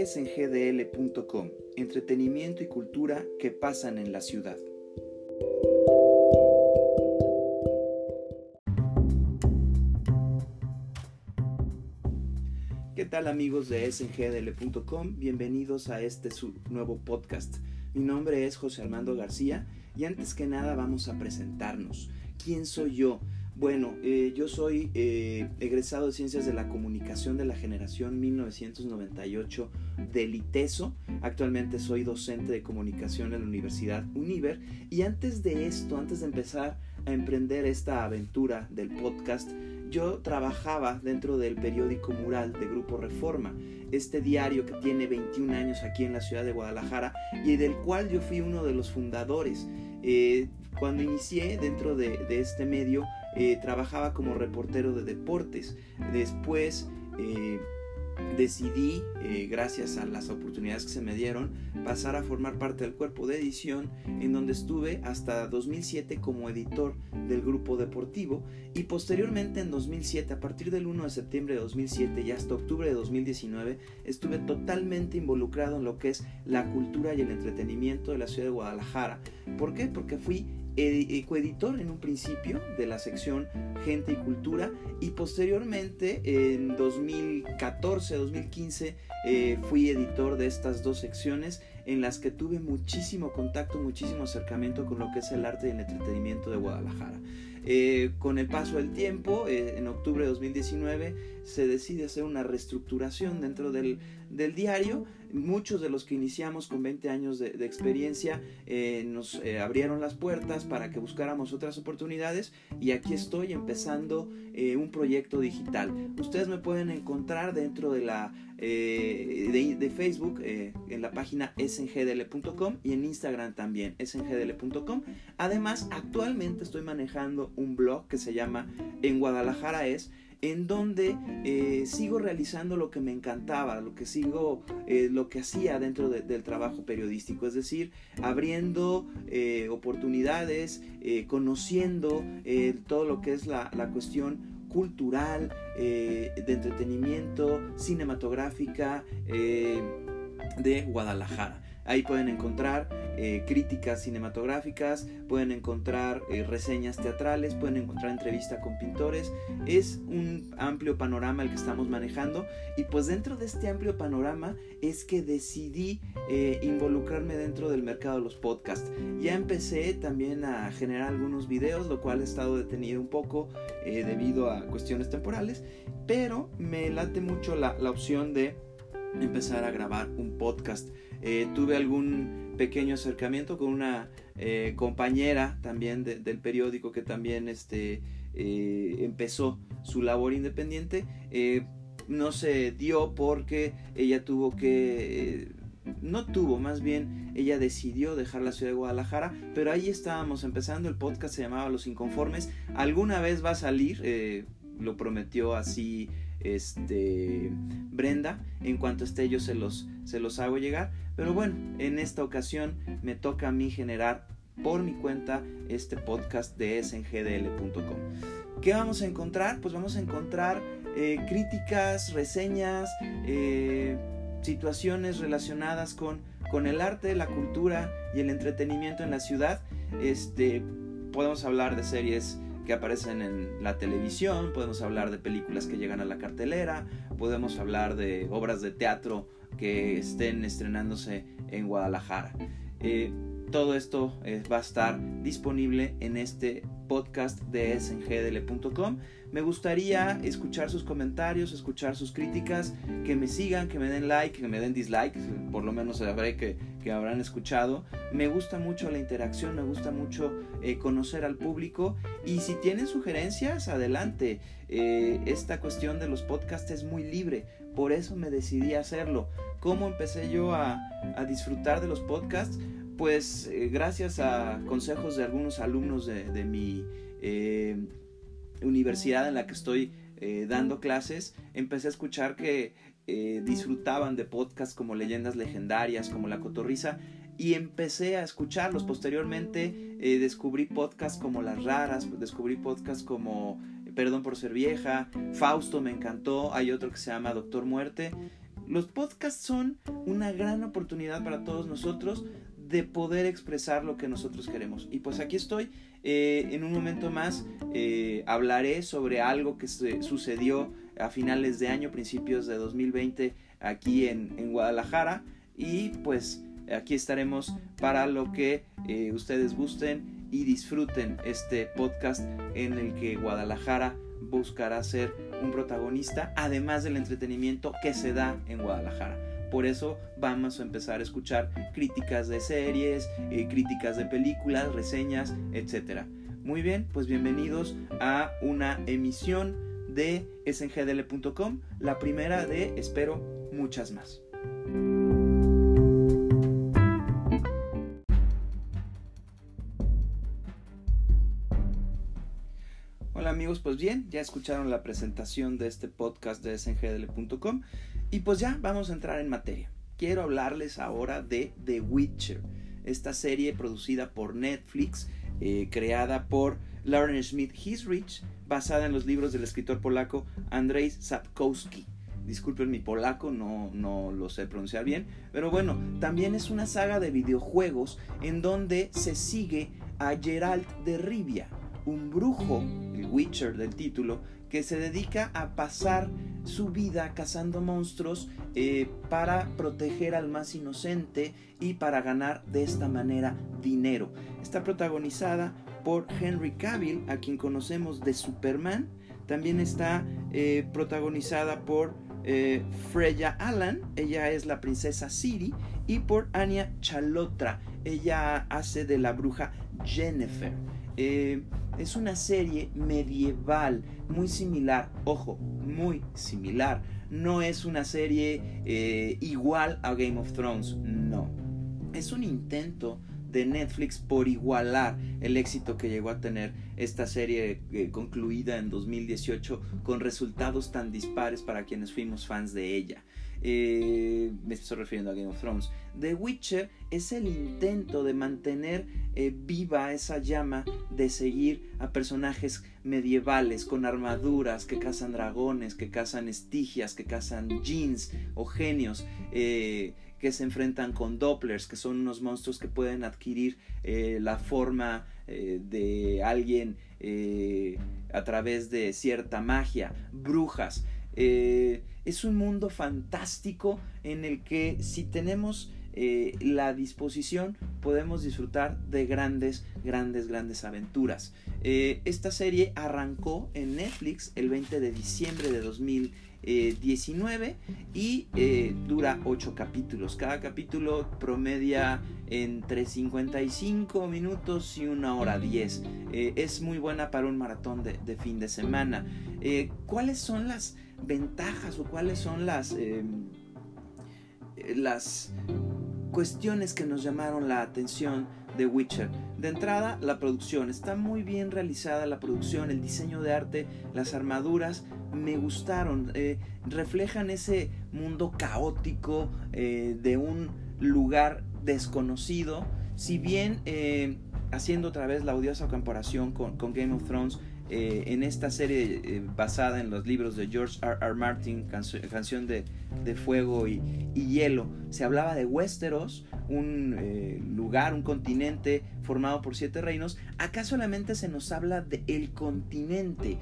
es en gdl.com, entretenimiento y cultura que pasan en la ciudad. ¿Qué tal amigos de sngdl.com? Bienvenidos a este su nuevo podcast. Mi nombre es José Armando García y antes que nada vamos a presentarnos. ¿Quién soy yo? Bueno, eh, yo soy eh, egresado de Ciencias de la Comunicación de la generación 1998 del ITESO. Actualmente soy docente de comunicación en la Universidad Univer. Y antes de esto, antes de empezar a emprender esta aventura del podcast, yo trabajaba dentro del periódico Mural de Grupo Reforma, este diario que tiene 21 años aquí en la ciudad de Guadalajara y del cual yo fui uno de los fundadores. Eh, cuando inicié dentro de, este medio, eh, trabajaba como reportero de deportes. Después eh, decidí, eh, gracias a las oportunidades que se me dieron, pasar a formar parte del cuerpo de edición, en donde estuve hasta 2007 como editor del grupo deportivo y posteriormente en 2007, a partir del 1 de septiembre de 2007 y hasta octubre de 2019, estuve totalmente involucrado en lo que es la cultura y el entretenimiento de la ciudad de Guadalajara. ¿Por qué? Porque fui coeditor en un principio de la sección Gente y Cultura y posteriormente en 2014-2015 eh, fui editor de estas dos secciones en las que tuve muchísimo contacto, muchísimo acercamiento con lo que es el arte y el entretenimiento de Guadalajara. Eh, con el paso del tiempo, eh, en octubre de 2019, se decide hacer una reestructuración dentro del, diario. Muchos de los que iniciamos con 20 años de, experiencia eh, nos abrieron las puertas para que buscáramos otras oportunidades y aquí estoy empezando un proyecto digital. Ustedes me pueden encontrar dentro de la de, de, Facebook en la página sngdl.com y en Instagram también sngdl.com. Además, actualmente estoy manejando un blog que se llama En Guadalajara es, en donde eh, sigo realizando lo que me encantaba, lo que sigo, eh, lo que hacía dentro del trabajo periodístico, es decir, abriendo eh, oportunidades, conociendo todo lo que es la, la cuestión cultural, de entretenimiento, cinematográfica de Guadalajara. Ahí pueden encontrar eh, críticas cinematográficas, pueden encontrar eh, reseñas teatrales, pueden encontrar entrevistas con pintores. Es un amplio panorama el que estamos manejando y pues dentro de este amplio panorama es que decidí eh, involucrarme dentro del mercado de los podcasts. Ya empecé también a generar algunos videos, lo cual he estado detenido un poco debido a cuestiones temporales, pero me late mucho la, la opción de empezar a grabar un podcast. Eh, tuve algún pequeño acercamiento con una eh, compañera también del periódico que también este, eh, empezó su labor independiente. no se dio porque ella tuvo que no tuvo, más bien ella decidió dejar la ciudad de Guadalajara, pero ahí estábamos empezando, el podcast se llamaba Los Inconformes, alguna vez va a salir, lo prometió así este, Brenda. En cuanto esté yo se los, se los hago llegar. Pero bueno, en esta ocasión me toca a mí generar por mi cuenta este podcast de sngdl.com. ¿Qué vamos a encontrar? Pues vamos a encontrar eh, críticas, reseñas, eh, situaciones relacionadas con, con el arte, la cultura y el entretenimiento en la ciudad. Este, podemos hablar de series que aparecen en la televisión, podemos hablar de películas que llegan a la cartelera, podemos hablar de obras de teatro que estén estrenándose en Guadalajara. Eh, todo esto eh, va a estar disponible en este podcast de sngdl.com. Me gustaría escuchar sus comentarios, escuchar sus críticas, que me sigan, que me den like, que me den dislike, por lo menos sabré que, que habrán escuchado. Me gusta mucho la interacción, me gusta mucho eh, conocer al público y si tienen sugerencias, adelante. Eh, esta cuestión de los podcasts es muy libre, por eso me decidí a hacerlo. ¿Cómo empecé yo a, a disfrutar de los podcasts? Pues eh, gracias a consejos de algunos alumnos de, mi universidad en la que estoy eh, dando clases, empecé a escuchar que eh, disfrutaban de podcasts como Leyendas Legendarias, como La Cotorriza, y empecé a escucharlos. Posteriormente eh, descubrí podcasts como Las Raras, descubrí podcasts como Perdón por ser vieja, Fausto me encantó, hay otro que se llama Doctor Muerte. los podcasts son una gran oportunidad para todos nosotros de poder expresar lo que nosotros queremos. Y pues aquí estoy. Eh, en un momento más eh, hablaré sobre algo que sucedió a finales de año, principios de 2020 aquí en, Guadalajara. Y pues aquí estaremos para lo que eh, ustedes gusten y disfruten este podcast en el que Guadalajara buscará ser un protagonista, además del entretenimiento que se da en Guadalajara. Por eso vamos a empezar a escuchar críticas de series, eh, críticas de películas, reseñas, etc. Muy bien, pues bienvenidos a una emisión de sngdl.com, la primera de, espero, muchas más. Pues bien, ya escucharon la presentación de este podcast de sngdl.com y pues ya vamos a entrar en materia. Quiero hablarles ahora de The Witcher, esta serie producida por Netflix, eh, creada por Lauren Smith Hisrich, basada en los libros del escritor polaco Andrzej Sapkowski. Disculpen mi polaco, no, no lo sé pronunciar bien. Pero bueno, también es una saga de videojuegos en donde se sigue a Geralt de Rivia, un brujo, el Witcher del título, que se dedica a pasar su vida cazando monstruos eh, para proteger al más inocente y para ganar de esta manera dinero. Está protagonizada por Henry Cavill, a quien conocemos de Superman. También está eh, protagonizada por eh, Freya Allan, ella es la princesa Siri, y por Anya Chalotra, ella hace de la bruja Jennifer. Eh, es una serie medieval muy similar, ojo, muy similar. No es una serie eh, igual a Game of Thrones, no. Es un intento de Netflix por igualar el éxito que llegó a tener esta serie eh, concluida en 2018 con resultados tan dispares para quienes fuimos fans de ella. Me estoy refiriendo a Game of Thrones. The Witcher es el intento de mantener eh, viva esa llama de seguir a personajes medievales con armaduras que cazan dragones, que cazan estigias, que cazan jeans o genios. Eh, que se enfrentan con Dopplers, que son unos monstruos que pueden adquirir la forma de alguien a través de cierta magia, brujas. Eh, es un mundo fantástico en el que si tenemos eh, la disposición podemos disfrutar de grandes, grandes, grandes aventuras. Eh, esta serie arrancó en Netflix el 20 de diciembre de 2019 y dura 8 capítulos. Cada capítulo promedia entre 55 minutos y una hora 10. es muy buena para un maratón de, de fin de semana. ¿Cuáles son las ventajas o cuáles son las, eh, las cuestiones que nos llamaron la atención de Witcher. De entrada, la producción. Está muy bien realizada la producción, el diseño de arte, las armaduras. Me gustaron. Eh, reflejan ese mundo caótico eh, de un lugar desconocido. Si bien haciendo otra vez la odiosa comparación con Game of Thrones, eh, en esta serie eh, basada en los libros de George R. R. Martin, Canción de, Fuego y, Hielo, se hablaba de Westeros, un eh, lugar, un continente formado por siete reinos. Acá solamente se nos habla de el continente,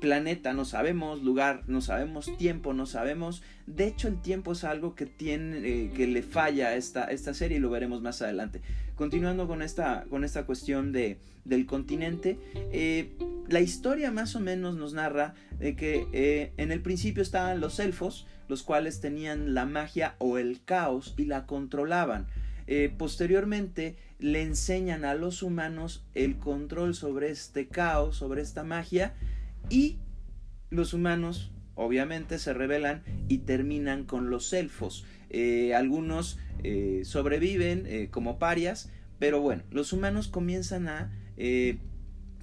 planeta, no sabemos lugar, no sabemos tiempo, no sabemos. De hecho, el tiempo es algo que tiene, que le falla a esta, esta serie y lo veremos más adelante. Continuando con esta, con esta cuestión de, del continente, eh, la historia más o menos nos narra de que eh, en el principio estaban los elfos, los cuales tenían la magia o el caos y la controlaban. Eh, posteriormente le enseñan a los humanos el control sobre este caos, sobre esta magia, y los humanos obviamente se rebelan y terminan con los elfos. algunos eh, sobreviven eh, como parias, pero bueno, los humanos comienzan a eh,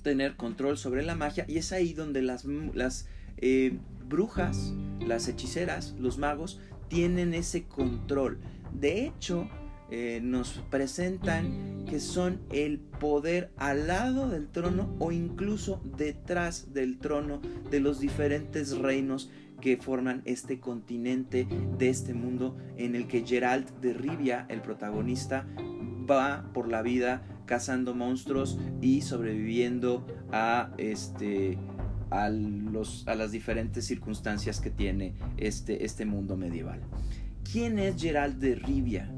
tener control sobre la magia y es ahí donde las, las brujas, las hechiceras, los magos tienen ese control. De hecho, nos presentan que son el poder al lado del trono o incluso detrás del trono de los diferentes reinos que forman este continente de este mundo en el que Gerald de Rivia, el protagonista, va por la vida cazando monstruos y sobreviviendo a este a, los, a las diferentes circunstancias que tiene este, este mundo medieval. ¿Quién es Gerald de Rivia?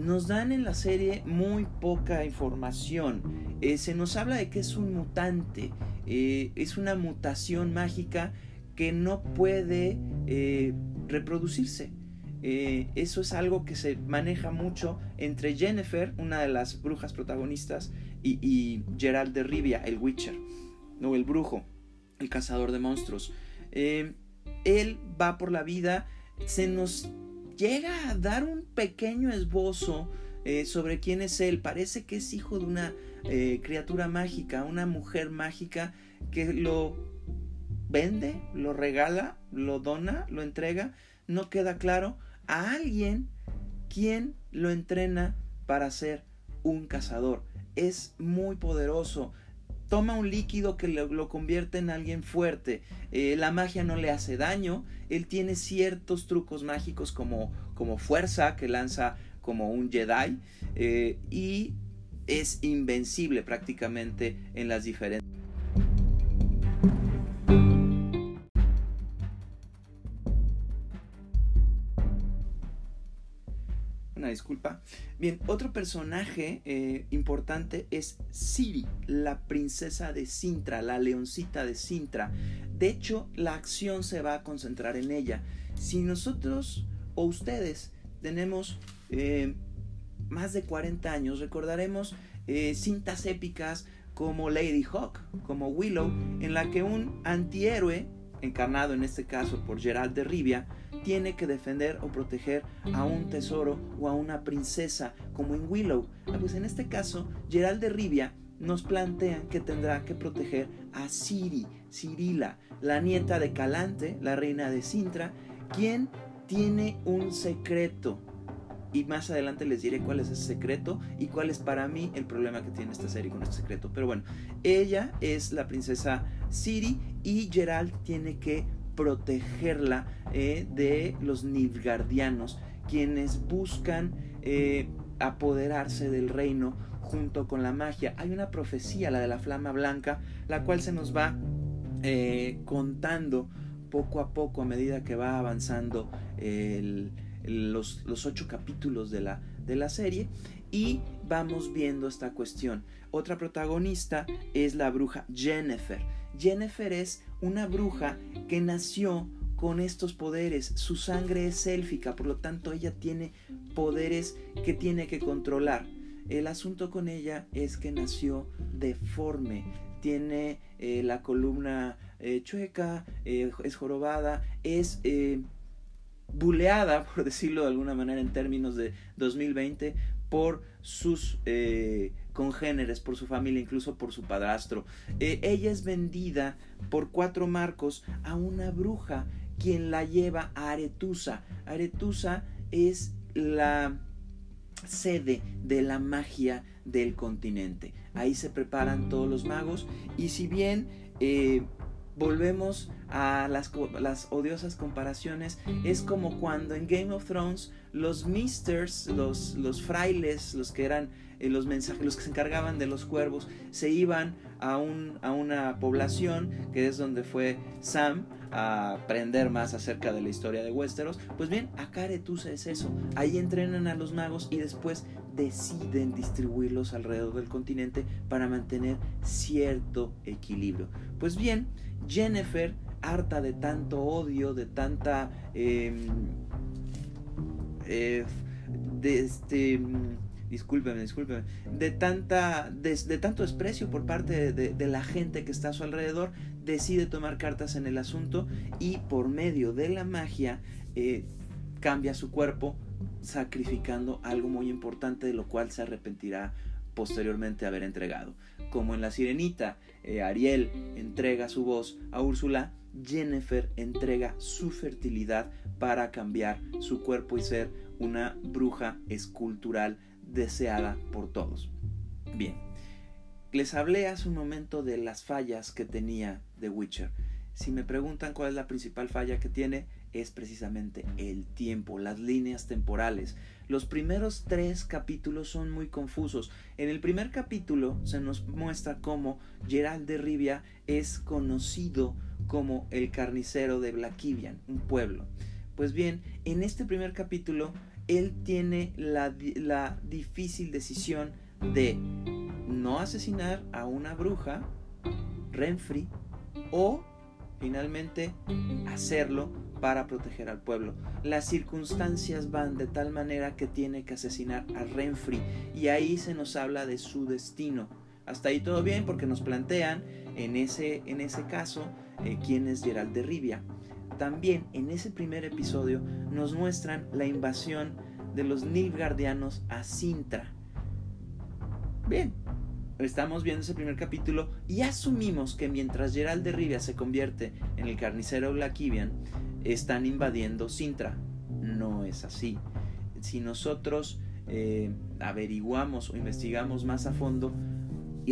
Nos dan en la serie muy poca información. Eh, se nos habla de que es un mutante, eh, es una mutación mágica que no puede eh, reproducirse. eso es algo que se maneja mucho entre Jennifer, una de las brujas protagonistas, y, Gerald de Rivia, el Witcher, o el brujo, el cazador de monstruos. él va por la vida, se nos llega a dar un pequeño esbozo eh, sobre quién es él. Parece que es hijo de una eh, criatura mágica, una mujer mágica que lo vende, lo regala, lo dona, lo entrega. No queda claro a alguien quien lo entrena para ser un cazador. Es muy poderoso toma un líquido que lo, convierte en alguien fuerte. Eh, la magia no le hace daño. Él tiene ciertos trucos mágicos como, como fuerza que lanza como un Jedi. Eh, y es invencible prácticamente en las diferentes... disculpa. Bien, otro personaje eh, importante es Siri, la princesa de Sintra, la leoncita de Sintra. De hecho, la acción se va a concentrar en ella. Si nosotros o ustedes tenemos eh, más de 40 años, recordaremos eh, cintas épicas como Lady Hawk, como Willow, en la que un antihéroe, encarnado en este caso por Gerald de Rivia, tiene que defender o proteger a un tesoro o a una princesa, como en Willow. Ah, pues en este caso, Gerald de Rivia nos plantea que tendrá que proteger a Ciri, Cirila, la nieta de Calante, la reina de Sintra, quien tiene un secreto. Y más adelante les diré cuál es ese secreto y cuál es para mí el problema que tiene esta serie con este secreto. Pero bueno, ella es la princesa Ciri y Gerald tiene que protegerla eh, de los Nilfgaardianos, quienes buscan eh, apoderarse del reino junto con la magia. Hay una profecía, la de la flama blanca, la cual se nos va eh, contando poco a poco a medida que va avanzando los, los, ocho capítulos de la, de la serie y vamos viendo esta cuestión. Otra protagonista es la bruja Jennifer. Jennifer es una bruja que nació con estos poderes. Su sangre es élfica, por lo tanto ella tiene poderes que tiene que controlar. El asunto con ella es que nació deforme, tiene eh, la columna eh, chueca, eh, es jorobada, es buleada, por decirlo de alguna manera en términos de 2020, por sus eh, congéneres, por su familia, incluso por su padrastro. Eh, ella es vendida por cuatro marcos a una bruja quien la lleva a Aretusa. Aretusa es la sede de la magia del continente. Ahí se preparan todos los magos y si bien eh, volvemos a las, odiosas comparaciones, es como cuando en Game of Thrones los misters, los, los frailes, los que eran eh, los mensajes, los que se encargaban de los cuervos, se iban a, un, a una población que es donde fue Sam a aprender más acerca de la historia de Westeros. Pues bien, acá Aretusa es eso. Ahí entrenan a los magos y después deciden distribuirlos alrededor del continente para mantener cierto equilibrio. Pues bien, Jennifer, harta de tanto odio, de tanta... Em, eh, de este discúlpeme, discúlpeme, de, tanta, de, tanto desprecio por parte de, la gente que está a su alrededor, decide tomar cartas en el asunto y por medio de la magia eh, cambia su cuerpo, sacrificando algo muy importante de lo cual se arrepentirá posteriormente haber entregado. Como en La Sirenita, eh, Ariel entrega su voz a Úrsula, Jennifer entrega su fertilidad para cambiar su cuerpo y ser una bruja escultural deseada por todos. Bien, les hablé hace un momento de las fallas que tenía The Witcher. si me preguntan cuál es la principal falla que tiene, es precisamente el tiempo, las líneas temporales. Los primeros tres capítulos son muy confusos. En el primer capítulo se nos muestra cómo Gerald de Rivia es conocido como el carnicero de Blaquivian, un pueblo. Pues bien, en este primer capítulo él tiene la, la difícil decisión de no asesinar a una bruja, Renfri, o finalmente hacerlo para proteger al pueblo. Las circunstancias van de tal manera que tiene que asesinar a Renfri y ahí se nos habla de su destino. Hasta ahí todo bien porque nos plantean en ese, en ese caso eh, quién es Gerald de Rivia. También en ese primer episodio nos muestran la invasión de los Nilfgaardianos a Sintra. Bien, estamos viendo ese primer capítulo y asumimos que mientras Gerald de Rivia se convierte en el carnicero Blackivian, están invadiendo Sintra. No es así. Si nosotros eh, averiguamos o investigamos más a fondo,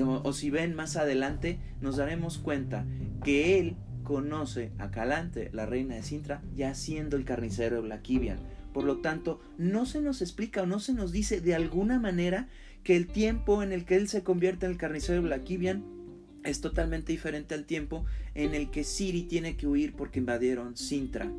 o, si ven más adelante, nos daremos cuenta que él conoce a Calante, la reina de Sintra, ya siendo el carnicero de. Por lo tanto, no se nos explica o no se nos dice de alguna manera que el tiempo en el que él se convierte en el carnicero de es totalmente diferente al tiempo en el que Siri tiene que huir porque invadieron Sintra,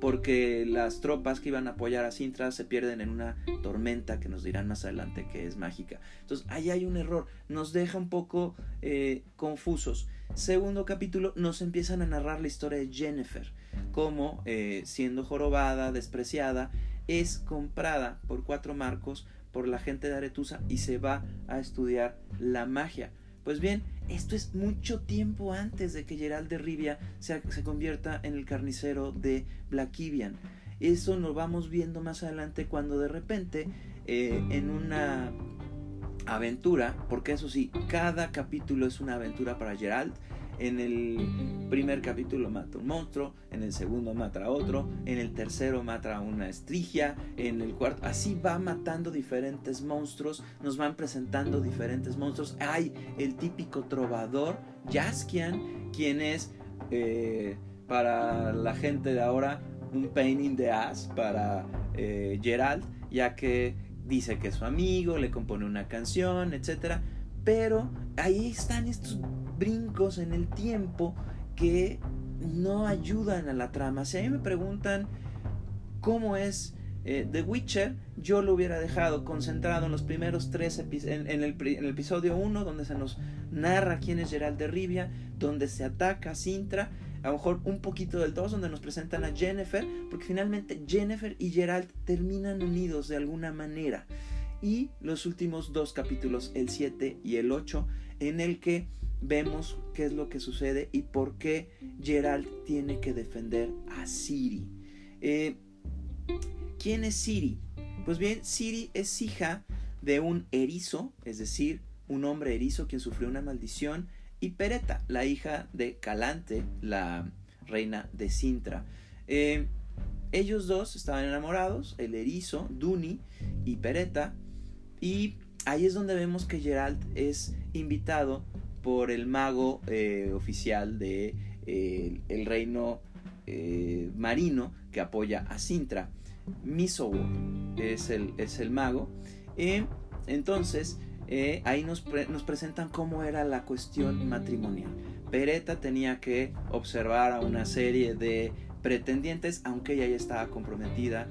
porque las tropas que iban a apoyar a Sintra se pierden en una tormenta que nos dirán más adelante que es mágica. Entonces ahí hay un error, nos deja un poco eh, confusos. Segundo capítulo nos empiezan a narrar la historia de Jennifer, como eh, siendo jorobada, despreciada, es comprada por cuatro marcos por la gente de Aretusa y se va a estudiar la magia. Pues bien, esto es mucho tiempo antes de que Gerald de Rivia se, se convierta en el carnicero de Blackivian. Eso lo vamos viendo más adelante cuando de repente eh, en una aventura, porque eso sí, cada capítulo es una aventura para Gerald, en el primer capítulo mata un monstruo, en el segundo mata a otro, en el tercero mata a una estrigia, en el cuarto, así va matando diferentes monstruos, nos van presentando diferentes monstruos. Hay el típico trovador, Jaskian, quien es eh, para la gente de ahora un pain in the ass para eh, Gerald, ya que dice que es su amigo, le compone una canción, etc. Pero ahí están estos brincos en el tiempo que no ayudan a la trama. Si a mí me preguntan cómo es eh, The Witcher, yo lo hubiera dejado concentrado en los primeros tres episodios, en, el, episodio 1, donde se nos narra quién es Gerald de Rivia, donde se ataca Sintra, a lo mejor un poquito del 2, donde nos presentan a Jennifer, porque finalmente Jennifer y Gerald terminan unidos de alguna manera. Y los últimos dos capítulos, el 7 y el 8, en el que vemos qué es lo que sucede y por qué Gerald tiene que defender a Siri. Eh, ¿Quién es Siri? Pues bien, Siri es hija de un erizo, es decir, un hombre erizo quien sufrió una maldición, y Pereta, la hija de Calante, la reina de Sintra. Eh, ellos dos estaban enamorados, el erizo, Duni y Pereta, y ahí es donde vemos que Gerald es invitado por el mago eh, oficial de eh, el reino eh, marino que apoya a Sintra. Misowor es el, es el mago. entonces, ahí nos, nos, presentan cómo era la cuestión matrimonial. Pereta tenía que observar a una serie de pretendientes, aunque ella ya estaba comprometida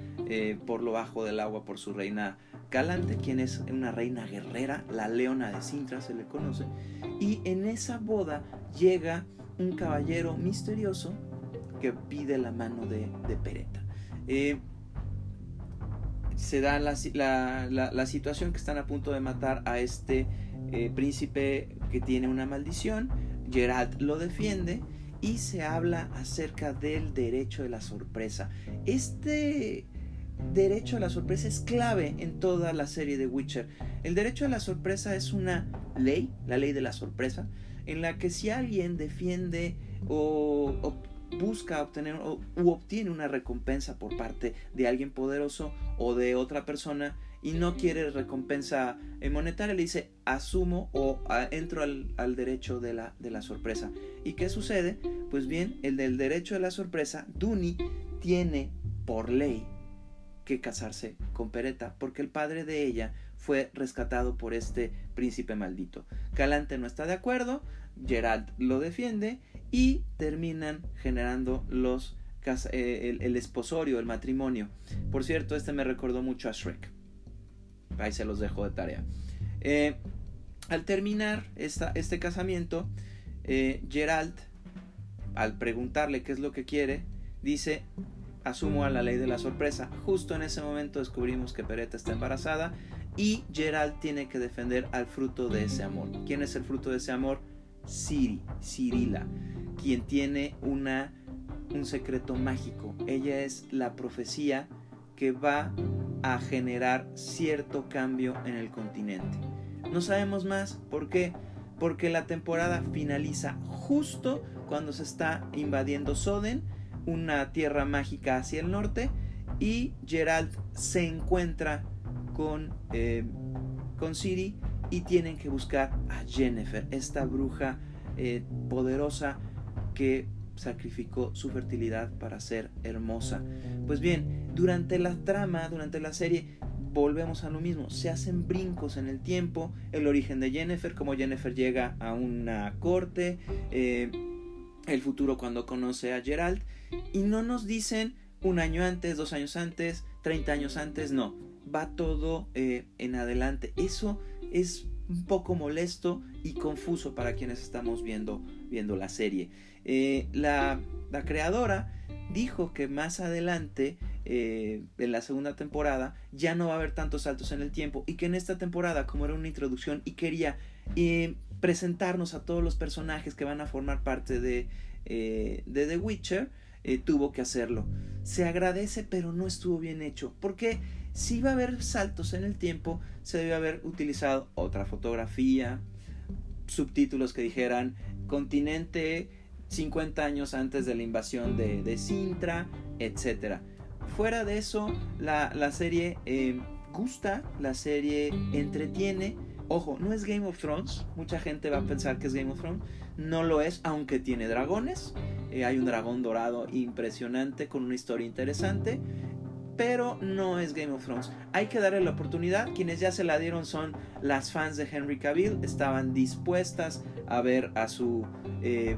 por lo bajo del agua por su reina Calante, quien es una reina guerrera, la leona de Sintra se le conoce, y en esa boda llega un caballero misterioso que pide la mano de, Pereta. Eh, se da la, situación que están a punto de matar a este eh, príncipe que tiene una maldición. Gerald lo defiende y se habla acerca del derecho de la sorpresa. Este derecho a la sorpresa es clave en toda la serie de Witcher. El derecho a la sorpresa es una ley, la ley de la sorpresa, en la que si alguien defiende o, busca obtener o, u obtiene una recompensa por parte de alguien poderoso o de otra persona, y no quiere recompensa eh, monetaria, le dice asumo o entro al, derecho de la, de la sorpresa. ¿Y qué sucede? Pues bien, el del derecho de la sorpresa, Duni tiene por ley que casarse con Peretta, porque el padre de ella fue rescatado por este príncipe maldito. Calante no está de acuerdo, Gerald lo defiende y terminan generando los eh, el, esposorio, el matrimonio. Por cierto, este me recordó mucho a Shrek. Ahí se los dejo de tarea. Eh, al terminar esta, este casamiento, eh, Gerald, al preguntarle qué es lo que quiere, dice, asumo a la ley de la sorpresa. Justo en ese momento descubrimos que Peretta está embarazada y Gerald tiene que defender al fruto de ese amor. ¿Quién es el fruto de ese amor? Siri, Cirila, quien tiene una, un secreto mágico. Ella es la profecía que va a generar cierto cambio en el continente. No sabemos más, ¿por qué? Porque la temporada finaliza justo cuando se está invadiendo Soden, una tierra mágica hacia el norte, y Gerald se encuentra con, eh, con Siri y tienen que buscar a Jennifer, esta bruja eh, poderosa que sacrificó su fertilidad para ser hermosa. Pues bien, durante la trama, durante la serie, volvemos a lo mismo, se hacen brincos en el tiempo, el origen de Jennifer, como Jennifer llega a una corte, eh, el futuro cuando conoce a Gerald, y no nos dicen un año antes, dos años antes, 30 años antes, no, va todo eh, en adelante. Eso es un poco molesto y confuso para quienes estamos viendo, viendo la serie. Eh, la, creadora dijo que más adelante, eh, en la segunda temporada, ya no va a haber tantos saltos en el tiempo y que en esta temporada, como era una introducción y quería presentarnos a todos los personajes que van a formar parte de, de The Witcher, tuvo que hacerlo. Se agradece, pero no estuvo bien hecho. porque si va a haber saltos en el tiempo, se debe haber utilizado otra fotografía, subtítulos que dijeran continente 50 años antes de la invasión de, Sintra, etc. Fuera de eso, la, serie eh, gusta, la serie entretiene. Ojo, no es Game of Thrones. Mucha gente va a pensar que es Game of Thrones. No lo es, aunque tiene dragones. Eh, hay un dragón dorado impresionante con una historia interesante pero no es Game of Thrones. Hay que darle la oportunidad. Quienes ya se la dieron son las fans de Henry Cavill. Estaban dispuestas a ver a su eh,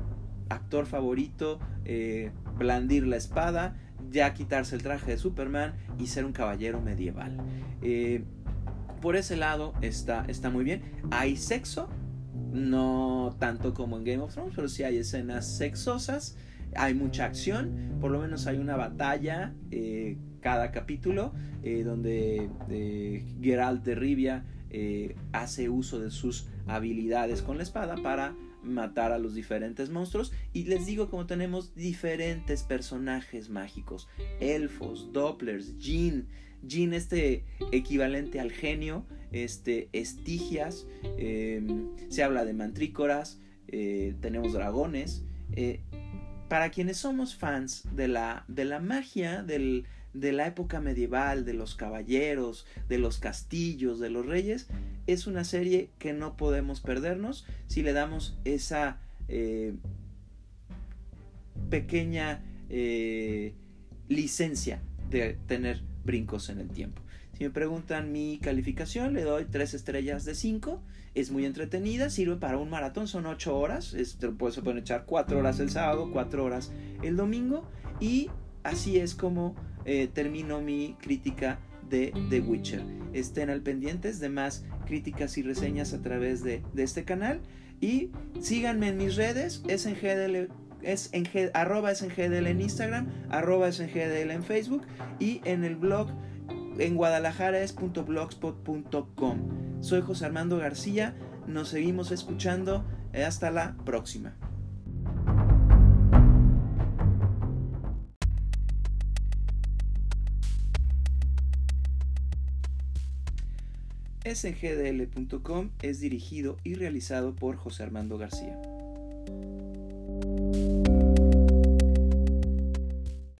actor favorito eh, blandir la espada, ya quitarse el traje de Superman y ser un caballero medieval. Eh, por ese lado está, está muy bien. Hay sexo, no tanto como en Game of Thrones, pero sí hay escenas sexosas. Hay mucha acción, por lo menos hay una batalla cada capítulo, eh, donde eh, Geralt de Rivia eh, hace uso de sus habilidades con la espada para matar a los diferentes monstruos y les digo como tenemos diferentes personajes mágicos elfos dopplers Jin Jin este equivalente al genio este estigias em, se habla de mantrícoras tenemos dragones para quienes somos fans de la de la magia del de la época medieval, de los caballeros, de los castillos, de los reyes, es una serie que no podemos perdernos si le damos esa eh, pequeña eh, licencia de tener brincos en el tiempo. Si me preguntan mi calificación, le doy 3 estrellas de 5. Es muy entretenida, sirve para un maratón, son 8 horas. Se pueden echar 4 horas el sábado, 4 horas el domingo. Y así es como eh, termino mi crítica de The Witcher. Estén al pendientes de más críticas y reseñas a través de, este canal. Y síganme en mis redes, es en GDL, es en arroba es en GDL en Instagram, arroba es en GDL en Facebook y en el blog en guadalajara es Soy José Armando García, nos seguimos escuchando, hasta la próxima. SGDL.com es dirigido y realizado por José Armando García.